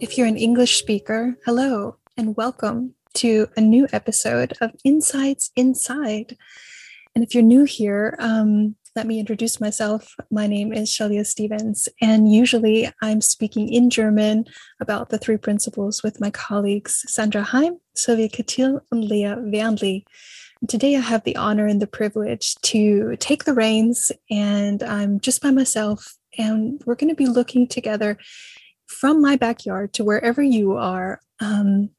If you're an English speaker, hello and welcome to a new episode of Insights Inside. And if you're new here, um, let me introduce myself. My name is Shailia Stephens, and usually I'm speaking in German about the three principles with my colleagues Sandra Heim, Silvia Chytil, and Lea Wernli. Today, I have the honor and the privilege to take the reins, and I'm just by myself. And we're going to be looking together from my backyard to wherever you are um,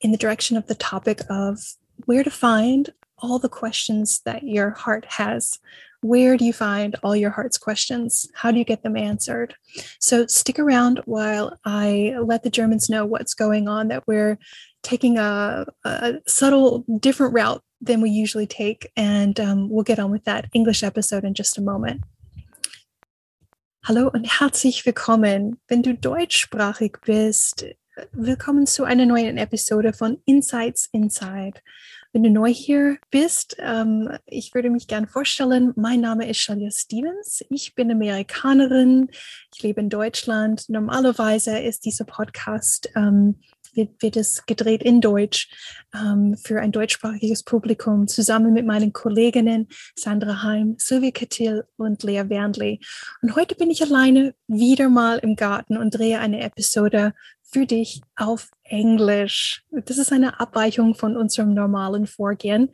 in the direction of the topic of where to find all the questions that your heart has. Where do you find all your heart's questions? How do you get them answered? So stick around while I let the Germans know what's going on, that we're taking a, a subtle, different route than we usually take. And um, we'll get on with that English episode in just a moment. Hallo und herzlich willkommen. Wenn du deutschsprachig bist, willkommen zu einer neuen Episode von Insights Inside. Wenn du neu hier bist, ähm, ich würde mich gern vorstellen. Mein Name ist Shalia Stevens. Ich bin Amerikanerin. Ich lebe in Deutschland. Normalerweise ist dieser Podcast ähm, wird, wird es gedreht in Deutsch ähm, für ein deutschsprachiges Publikum zusammen mit meinen Kolleginnen Sandra Heim, Sylvia Kettil und Lea Wernley. Und heute bin ich alleine wieder mal im Garten und drehe eine Episode für dich auf Englisch. Das ist eine Abweichung von unserem normalen Vorgehen,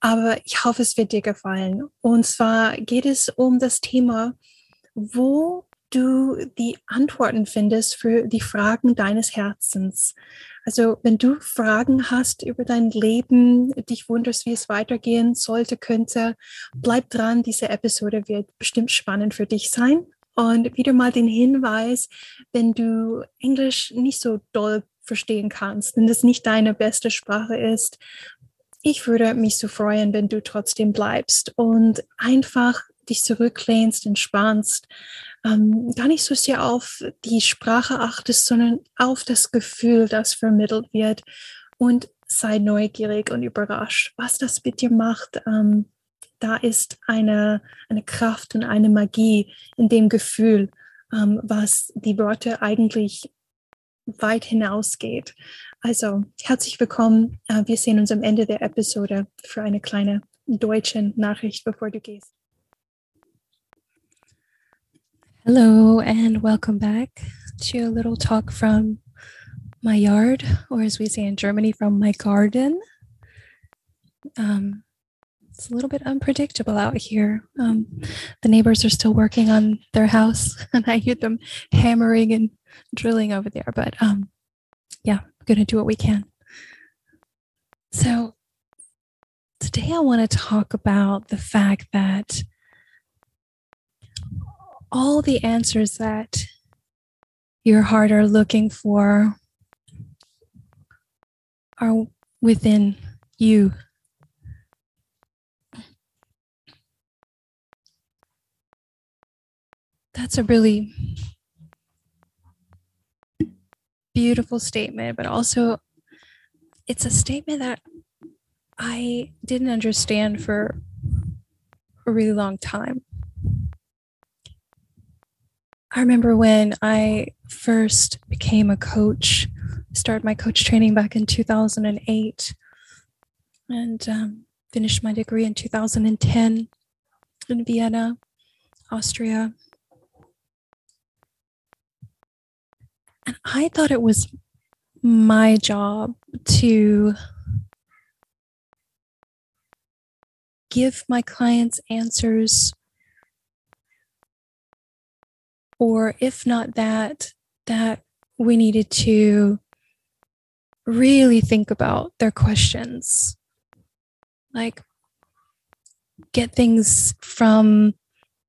aber ich hoffe, es wird dir gefallen. Und zwar geht es um das Thema, wo du die Antworten findest für die Fragen deines Herzens. Also wenn du Fragen hast über dein Leben, dich wunderst, wie es weitergehen sollte, könnte, bleib dran. Diese Episode wird bestimmt spannend für dich sein. Und wieder mal den Hinweis, wenn du Englisch nicht so doll verstehen kannst, wenn das nicht deine beste Sprache ist, ich würde mich so freuen, wenn du trotzdem bleibst und einfach dich zurücklehnst, entspannst, ähm, gar nicht so sehr auf die Sprache achtest, sondern auf das Gefühl, das vermittelt wird und sei neugierig und überrascht, was das mit dir macht. Ähm, da ist eine, eine Kraft und eine Magie in dem Gefühl, ähm, was die Worte eigentlich weit hinausgeht. Also herzlich willkommen. Äh, wir sehen uns am Ende der Episode für eine kleine deutsche Nachricht, bevor du gehst. Hello, and welcome back to a little talk from my yard, or as we say in Germany, from my garden. Um, it's a little bit unpredictable out here. Um, the neighbors are still working on their house, and I hear them hammering and drilling over there. But um, yeah, going to do what we can. So, today I want to talk about the fact that all the answers that your heart are looking for are within you. That's a really beautiful statement, but also it's a statement that I didn't understand for a really long time. I remember when I first became a coach, started my coach training back in 2008 and um, finished my degree in 2010 in Vienna, Austria. And I thought it was my job to give my clients answers or if not that, that we needed to really think about their questions. Like, get things from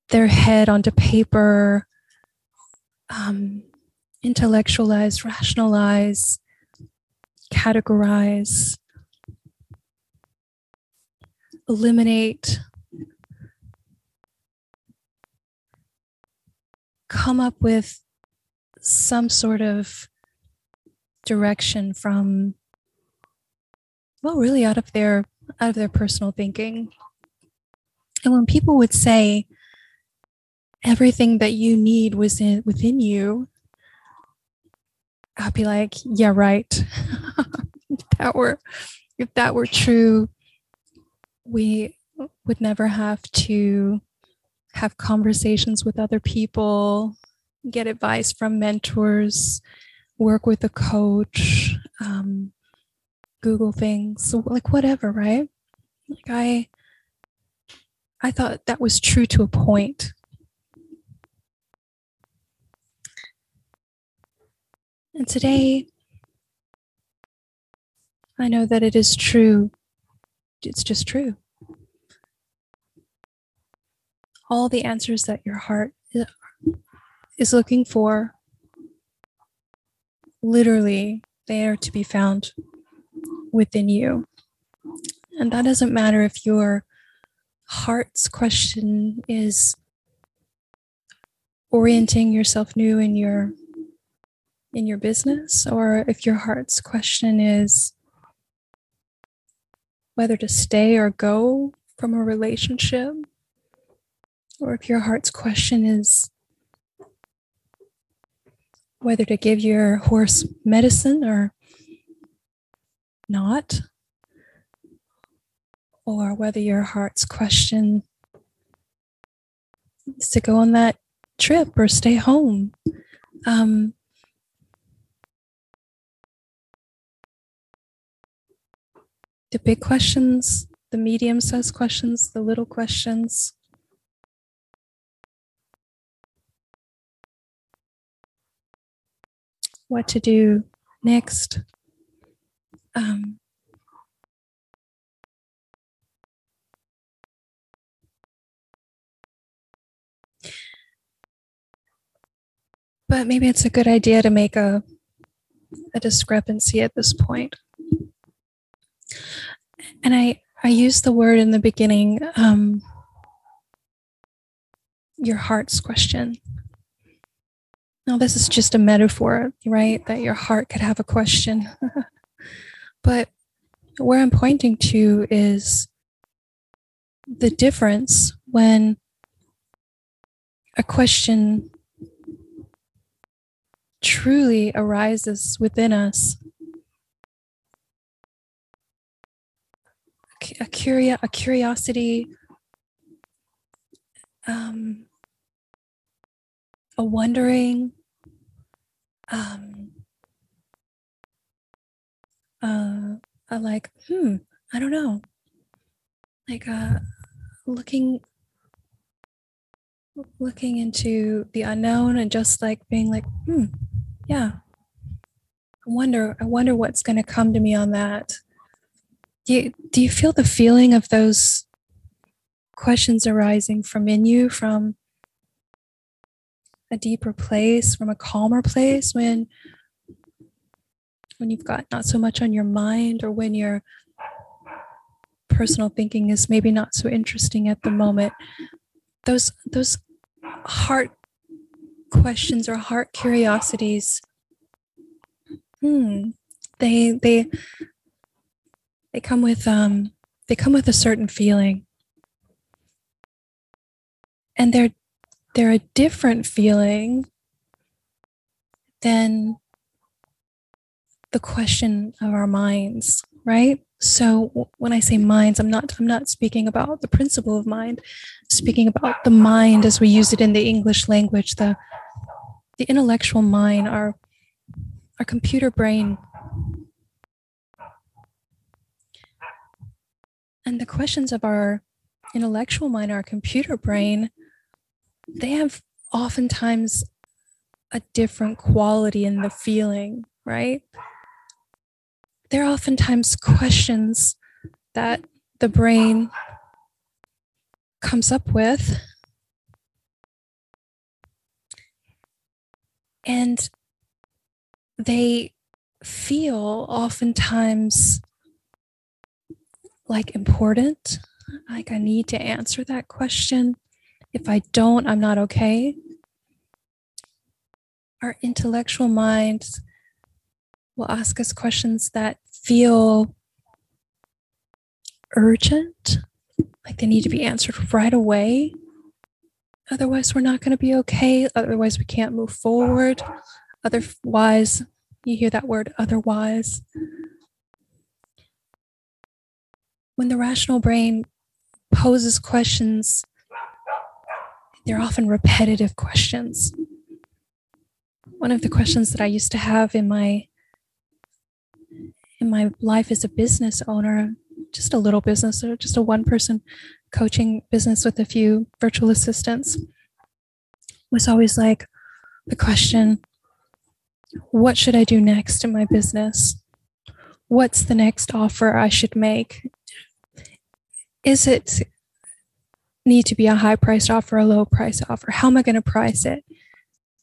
their head onto paper um, intellectualize, rationalize, categorize, eliminate, come up with some sort of direction from well really out of their out of their personal thinking. And when people would say everything that you need was in, within you i'd be like yeah right. If that were if that were true we would never have to have conversations with other people get advice from mentors work with a coach, um, Google things, like whatever, right? Like I, I thought that was true to a point. And today, I know that it is true. It's just true. All the answers that your heart is looking for literally there to be found within you. And that doesn't matter if your heart's question is orienting yourself new in your in your business or if your heart's question is whether to stay or go from a relationship or if your heart's question is whether to give your horse medicine or not, or whether your heart's question is to go on that trip or stay home. Um, the big questions, the medium sized questions, the little questions. What to do next. Um, but maybe it's a good idea to make a a discrepancy at this point. And I I use the word in the beginning, um, your heart's question. Now, this is just a metaphor, right? That your heart could have a question. but where I'm pointing to is the difference when a question truly arises within us. A, curio- a curiosity, um, a wondering, um, uh, a like, hmm, I don't know, like uh, looking looking into the unknown and just like being like, hmm, yeah. I wonder, I wonder what's going to come to me on that. Do you, do you feel the feeling of those questions arising from in you, from a deeper place, from a calmer place when when you've got not so much on your mind or when your personal thinking is maybe not so interesting at the moment. Those those heart questions or heart curiosities hmm they they they come with um they come with a certain feeling. And they're they're a different feeling than the question of our minds right? So when i say minds i'm not i'm not speaking about the principle of mind. I'm speaking about the mind as we use it in the english language the the intellectual mind our our computer brain. And the questions of our intellectual mind our computer brain they have oftentimes a different quality in the feeling, right? There are oftentimes questions that the brain comes up with. And they feel oftentimes like important, like I need to answer that question. If I don't, I'm not okay. Our intellectual minds will ask us questions that feel urgent, like they need to be answered right away. Otherwise, we're not going to be okay. Otherwise, we can't move forward. Otherwise, you hear that word, otherwise. When the rational brain poses questions, they're often repetitive questions. One of the questions that I used to have in my in my life as a business owner, just a little business or just a one person coaching business with a few virtual assistants, was always like the question what should I do next in my business? What's the next offer I should make? Is it need to be a high priced offer, or a low price offer? How am I going to price it?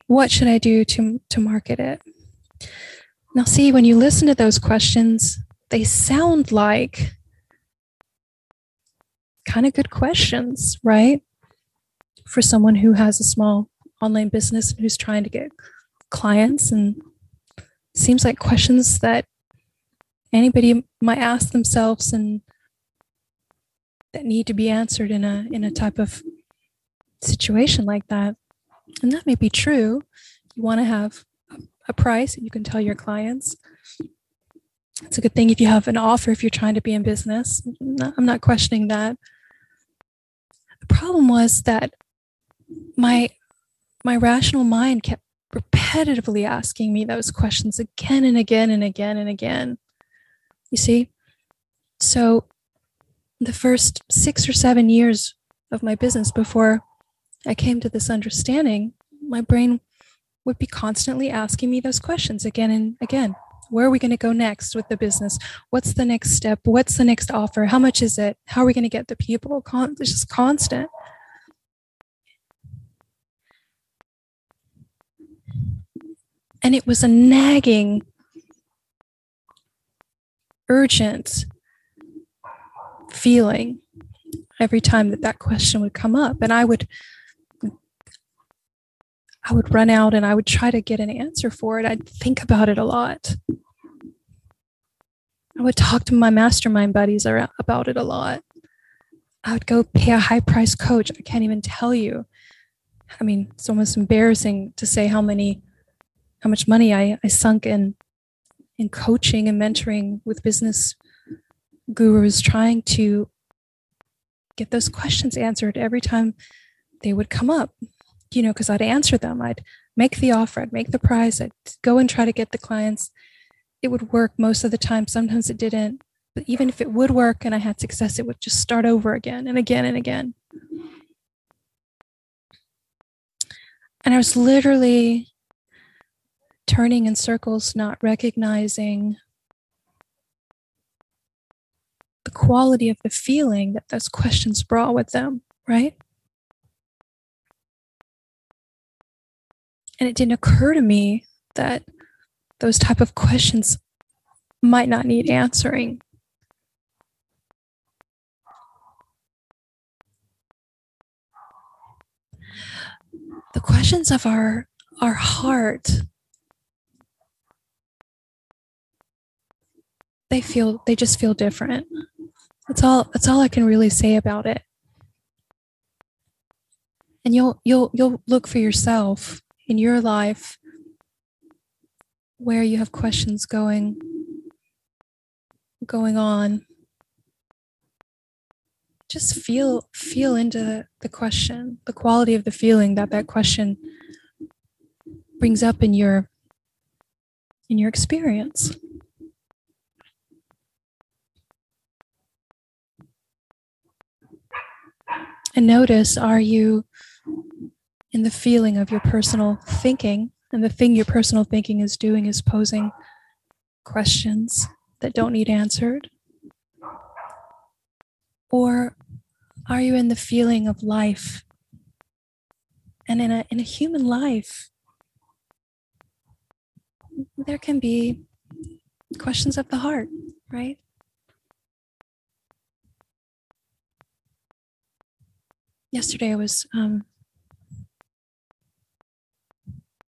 What should I do to, to market it? Now, see, when you listen to those questions, they sound like kind of good questions, right? For someone who has a small online business and who's trying to get clients and seems like questions that anybody might ask themselves and that need to be answered in a in a type of situation like that and that may be true you want to have a price you can tell your clients. It's a good thing if you have an offer if you're trying to be in business. I'm not questioning that. The problem was that my my rational mind kept repetitively asking me those questions again and again and again and again. You see? So the first 6 or 7 years of my business before I came to this understanding, my brain would be constantly asking me those questions again and again. Where are we going to go next with the business? What's the next step? What's the next offer? How much is it? How are we going to get the people? It's just constant. And it was a nagging, urgent feeling every time that that question would come up. And I would I would run out and I would try to get an answer for it. I'd think about it a lot. I would talk to my mastermind buddies about it a lot. I would go pay a high price coach. I can't even tell you. I mean, it's almost embarrassing to say how many, how much money I, I sunk in, in coaching and mentoring with business gurus, trying to get those questions answered every time they would come up you know, because I'd answer them. I'd make the offer, I'd make the price, I'd go and try to get the clients. It would work most of the time. Sometimes it didn't. But even if it would work and I had success, it would just start over again and again and again. And I was literally turning in circles, not recognizing the quality of the feeling that those questions brought with them, right? and it didn't occur to me that those type of questions might not need answering the questions of our our heart they feel they just feel different that's all that's all i can really say about it. And you'll you'll you'll look for yourself in your life where you have questions going going on. Just feel feel into the question the quality of the feeling that that question brings up in your in your experience and notice are you in the feeling of your personal thinking. And the thing your personal thinking is doing is posing questions that don't need answered? Or are you in the feeling of life? And in a, in a human life, there can be questions of the heart, right? Yesterday, I was um,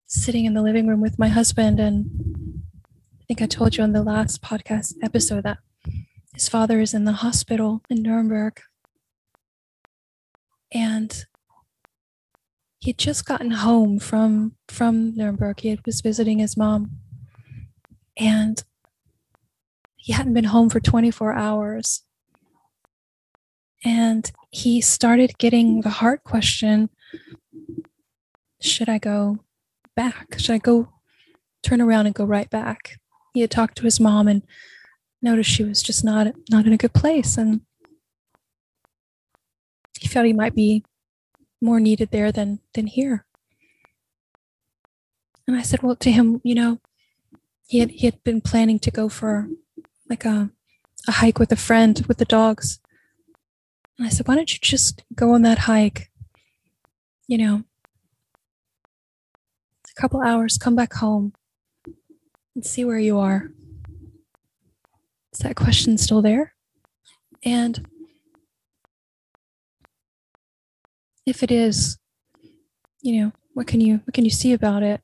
sitting in the living room with my husband, and I think I told you on the last podcast episode that his father is in the hospital in Nuremberg. And he had just gotten home from from Nuremberg. He was visiting his mom. And he hadn't been home for 24 hours. And he started getting the heart question Should I go back? Should I go turn around and go right back? He had talked to his mom and noticed she was just not not in a good place and he felt he might be more needed there than than here. And I said, well, to him, you know, he had he had been planning to go for like a a hike with a friend with the dogs. And I said, why don't you just go on that hike? You know, a couple hours, come back home and see where you are. Is that question still there? And if it is, you know, what can you what can you see about it?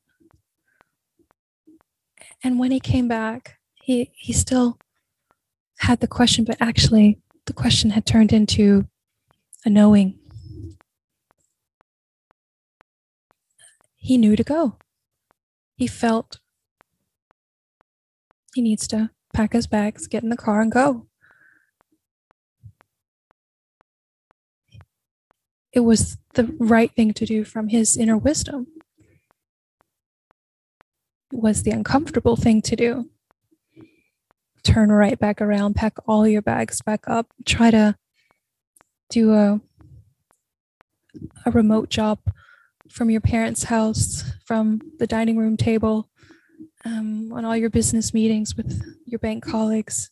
And when he came back, he he still had the question, but actually the question had turned into a knowing. He knew to go. He felt he needs to pack his bags, get in the car, and go. it was the right thing to do from his inner wisdom. It was the uncomfortable thing to do. Turn right back around, pack all your bags back up, try to do a a remote job from your parents' house, from the dining room table, um, on all your business meetings with your bank colleagues,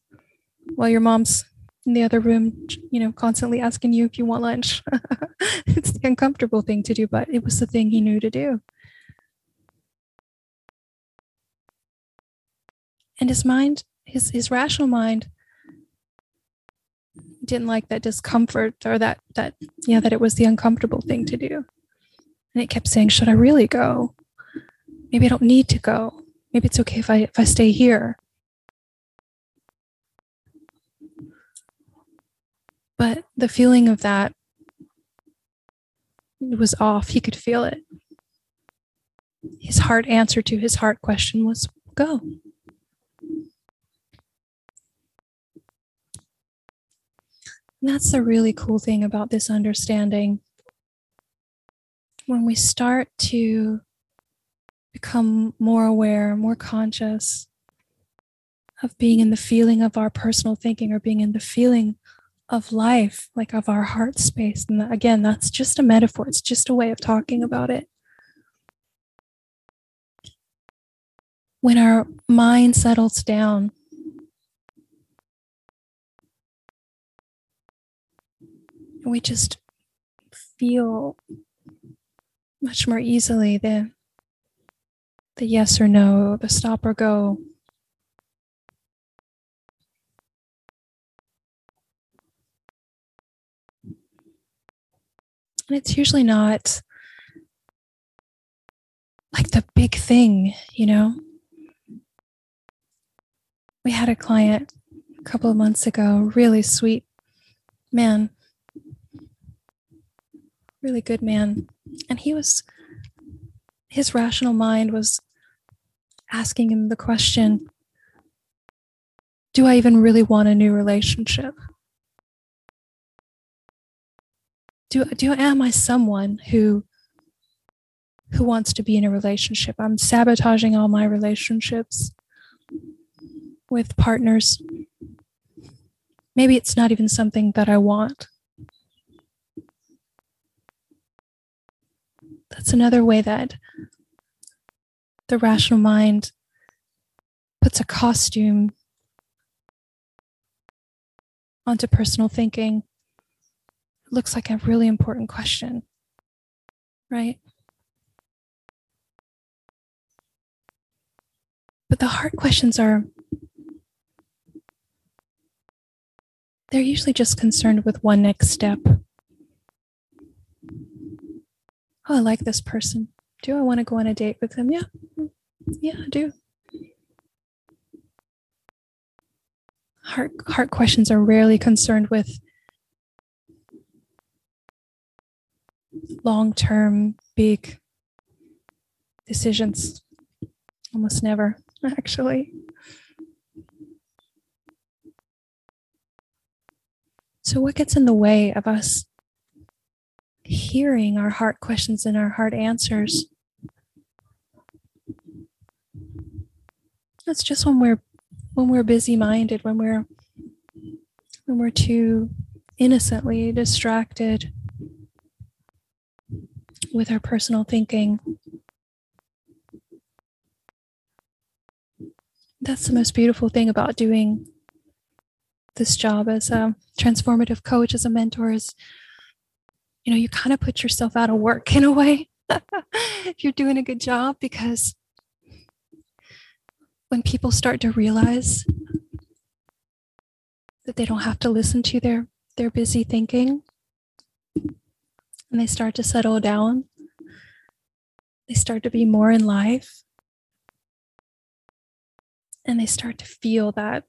while your mom's in the other room, you know, constantly asking you if you want lunch. it's the uncomfortable thing to do, but it was the thing he knew to do. And his mind, his his rational mind didn't like that discomfort or that that yeah, that it was the uncomfortable thing to do. And it kept saying, Should I really go? Maybe I don't need to go. Maybe it's okay if I if I stay here. But the feeling of that was off. He could feel it. His heart answer to his heart question was go. That's the really cool thing about this understanding. When we start to become more aware, more conscious of being in the feeling of our personal thinking or being in the feeling of life, like of our heart space. And again, that's just a metaphor, it's just a way of talking about it. When our mind settles down, we just feel much more easily the the yes or no, the stop or go. And it's usually not like the big thing, you know? We had a client a couple of months ago, really sweet man, really good man. And he was, his rational mind was asking him the question Do I even really want a new relationship? do do I am I someone who who wants to be in a relationship? I'm sabotaging all my relationships with partners. Maybe it's not even something that I want. That's another way that the rational mind puts a costume onto personal thinking looks like a really important question, right? But the hard questions are they're usually just concerned with one next step. Oh, I like this person. Do I want to go on a date with them? Yeah. Yeah, I do. Heart heart questions are rarely concerned with long-term big decisions. Almost never, actually. So, what gets in the way of us hearing our heart questions and our heart answers? That's just when we're when we're busy minded, when we're when we're too innocently distracted with our personal thinking. That's the most beautiful thing about doing this job as a transformative coach, as a mentor, is you know, you kind of put yourself out of work in a way if you're doing a good job because when people start to realize that they don't have to listen to their their busy thinking and they start to settle down they start to be more in life and they start to feel that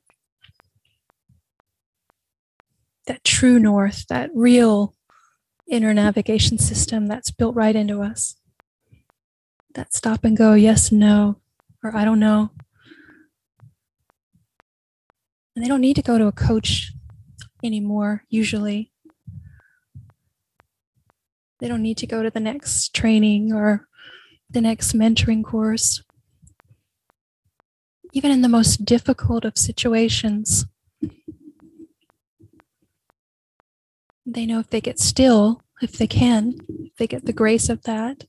that true north that real inner navigation system that's built right into us that stop and go yes no or i don't know and they don't need to go to a coach anymore, usually. They don't need to go to the next training or the next mentoring course. Even in the most difficult of situations, they know if they get still, if they can, if they get the grace of that,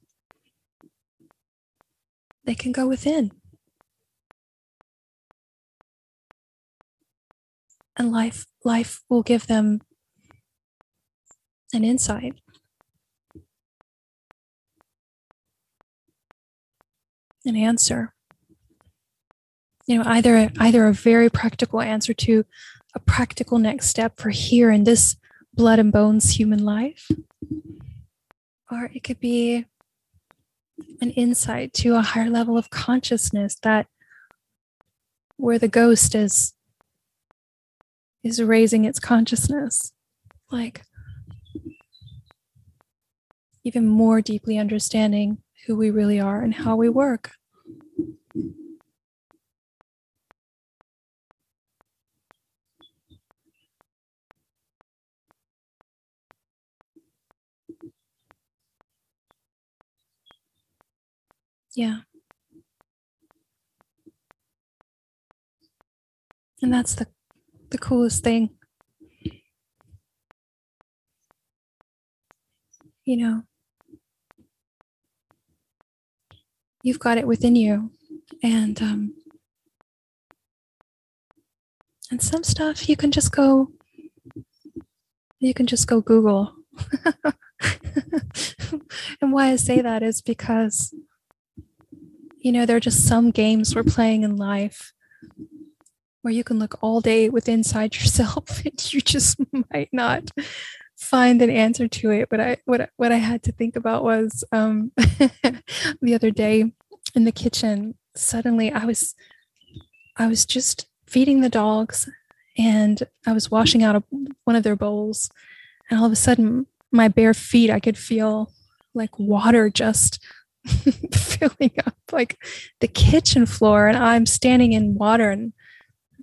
they can go within. and life life will give them an insight an answer you know either either a very practical answer to a practical next step for here in this blood and bones human life or it could be an insight to a higher level of consciousness that where the ghost is is raising its consciousness, like even more deeply understanding who we really are and how we work. Yeah. And that's the the coolest thing. You know, you've got it within you, and um, and some stuff you can just go. You can just go Google. and why I say that is because, you know, there are just some games we're playing in life where you can look all day with inside yourself and you just might not find an answer to it. But i what what i had to think about was um the other day in the kitchen suddenly i was i was just feeding the dogs and i was washing out a, one of their bowls. And all of a sudden my bare feet i could feel like water just filling up like the kitchen floor and i'm standing in water and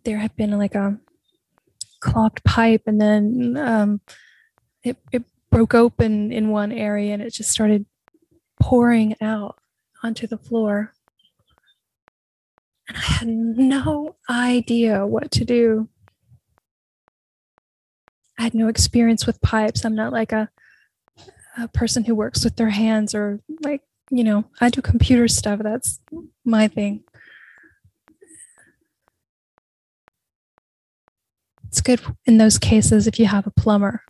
there had been like a clogged pipe and then um, it, it broke open in one area and it just started pouring out onto the floor. And I had no idea what to do. I had no experience with pipes. I'm not like a, a person who works with their hands or like, you know, I do computer stuff. That's my thing. it's good in those cases if you have a plumber.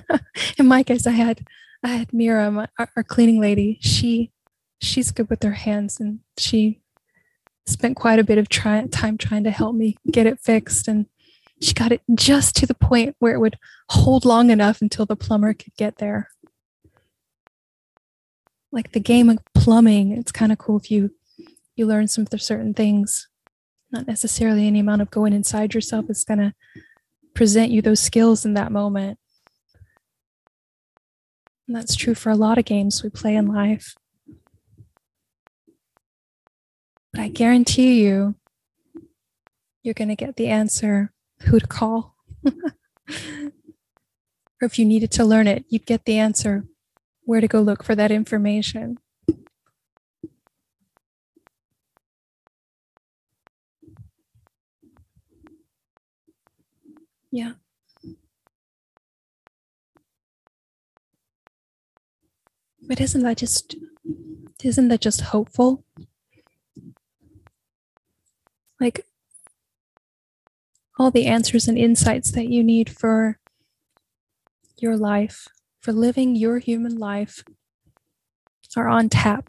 in my case, I had I had Mira, my, our, cleaning lady. She she's good with her hands, and she spent quite a bit of try- time trying to help me get it fixed. And she got it just to the point where it would hold long enough until the plumber could get there. Like the game of plumbing, it's kind of cool if you you learn some of the certain things. Not necessarily any amount of going inside yourself is going to present you those skills in that moment. And that's true for a lot of games we play in life. But I guarantee you, you're going to get the answer who to call. or if you needed to learn it, you'd get the answer where to go look for that information. Yeah. But isn't that just isn't that just hopeful? Like all the answers and insights that you need for your life, for living your human life, are on tap.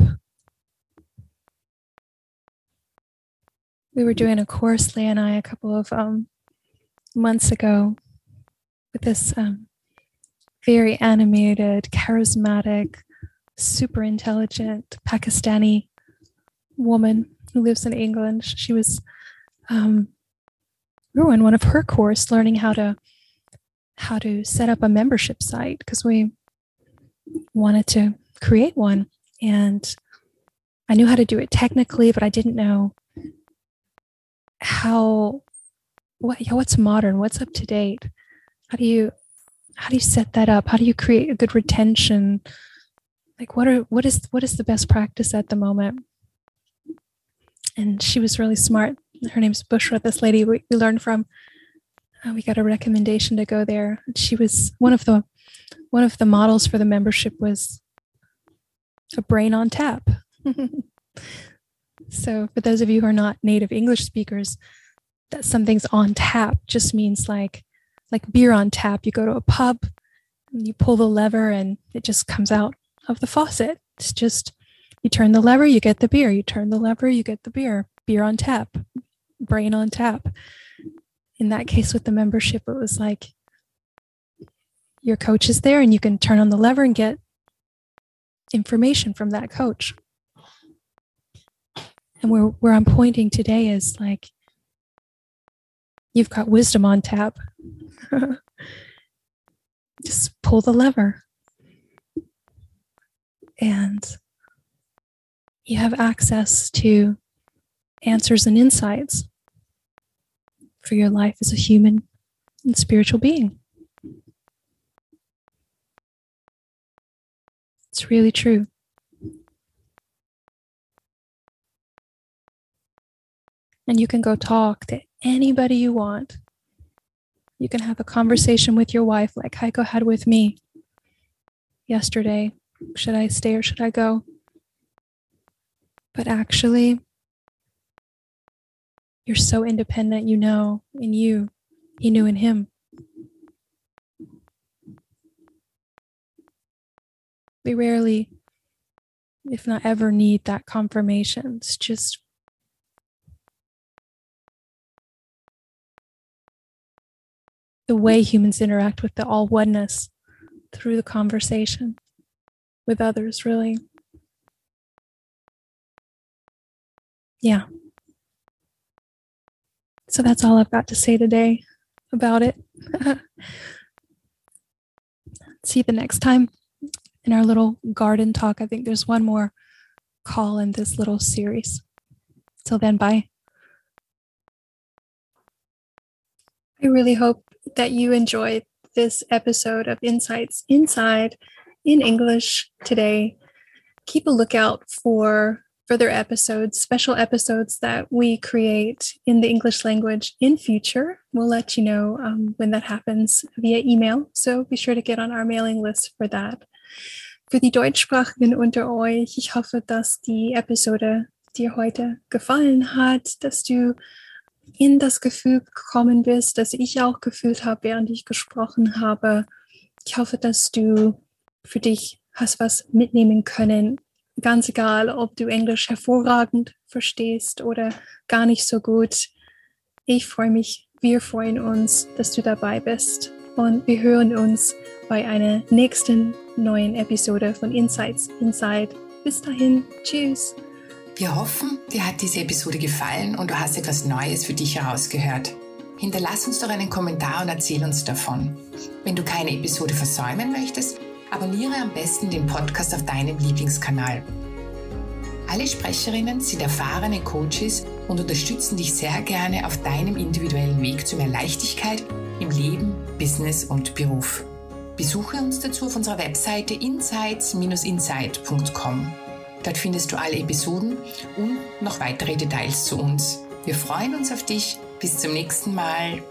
We were doing a course, Lea and I, a couple of um, months ago with this um, very animated, charismatic, super intelligent Pakistani woman who lives in England. She was, um, we were in one of her course learning how to how to set up a membership site because we wanted to create one and I knew how to do it technically, but I didn't know how what what's modern, what's up to date. How do you how do you set that up? How do you create a good retention? Like what are what is what is the best practice at the moment? And she was really smart. Her name's Bushra, this lady we, we learned from. Uh, we got a recommendation to go there. She was one of the one of the models for the membership was a brain on tap. so for those of you who are not native English speakers, that something's on tap just means like like beer on tap. You go to a pub, and you pull the lever, and it just comes out of the faucet. It's just you turn the lever, you get the beer. You turn the lever, you get the beer. Beer on tap, brain on tap. In that case, with the membership, it was like your coach is there, and you can turn on the lever and get information from that coach. And where, where I'm pointing today is like You've got wisdom on tap. Just pull the lever. And you have access to answers and insights for your life as a human and spiritual being. It's really true. And you can go talk to anybody you want. You can have a conversation with your wife, like Heiko had with me yesterday. Should I stay or should I go? But actually, you're so independent, you know in you, he knew in him. We rarely, if not ever, need that confirmation. It's just the way humans interact with the all oneness through the conversation with others, really. Yeah. So that's all I've got to say today about it. See you the next time in our little garden talk. I think there's one more call in this little series. Till then, bye. I really hope that you enjoyed this episode of Insights Inside in English today. Keep a lookout for further episodes, special episodes that we create in the English language in future. We'll let you know um, when that happens via email. So be sure to get on our mailing list for that. Für die Deutschsprachigen unter euch, ich hoffe, dass die Episode dir heute gefallen hat, dass du in das Gefühl gekommen bist, das ich auch gefühlt habe, während ich gesprochen habe. Ich hoffe, dass du für dich hast was mitnehmen können ganz egal, ob du Englisch hervorragend verstehst oder gar nicht so gut. Ich freue mich, wir freuen uns, dass du dabei bist und wir hören uns bei einer nächsten neuen Episode von Insights Inside. Bis dahin, tschüss. Wir hoffen, dir hat diese Episode gefallen und du hast etwas Neues für dich herausgehört. Hinterlass uns doch einen Kommentar und erzähl uns davon. Wenn du keine Episode versäumen möchtest, abonniere am besten den Podcast auf deinem Lieblingskanal. Alle Sprecherinnen sind erfahrene Coaches und unterstützen dich sehr gerne auf deinem individuellen Weg zu mehr Leichtigkeit im Leben, Business und Beruf. Besuche uns dazu auf unserer Webseite insights-insight.com. Dort findest du alle Episoden und noch weitere Details zu uns. Wir freuen uns auf dich. Bis zum nächsten Mal.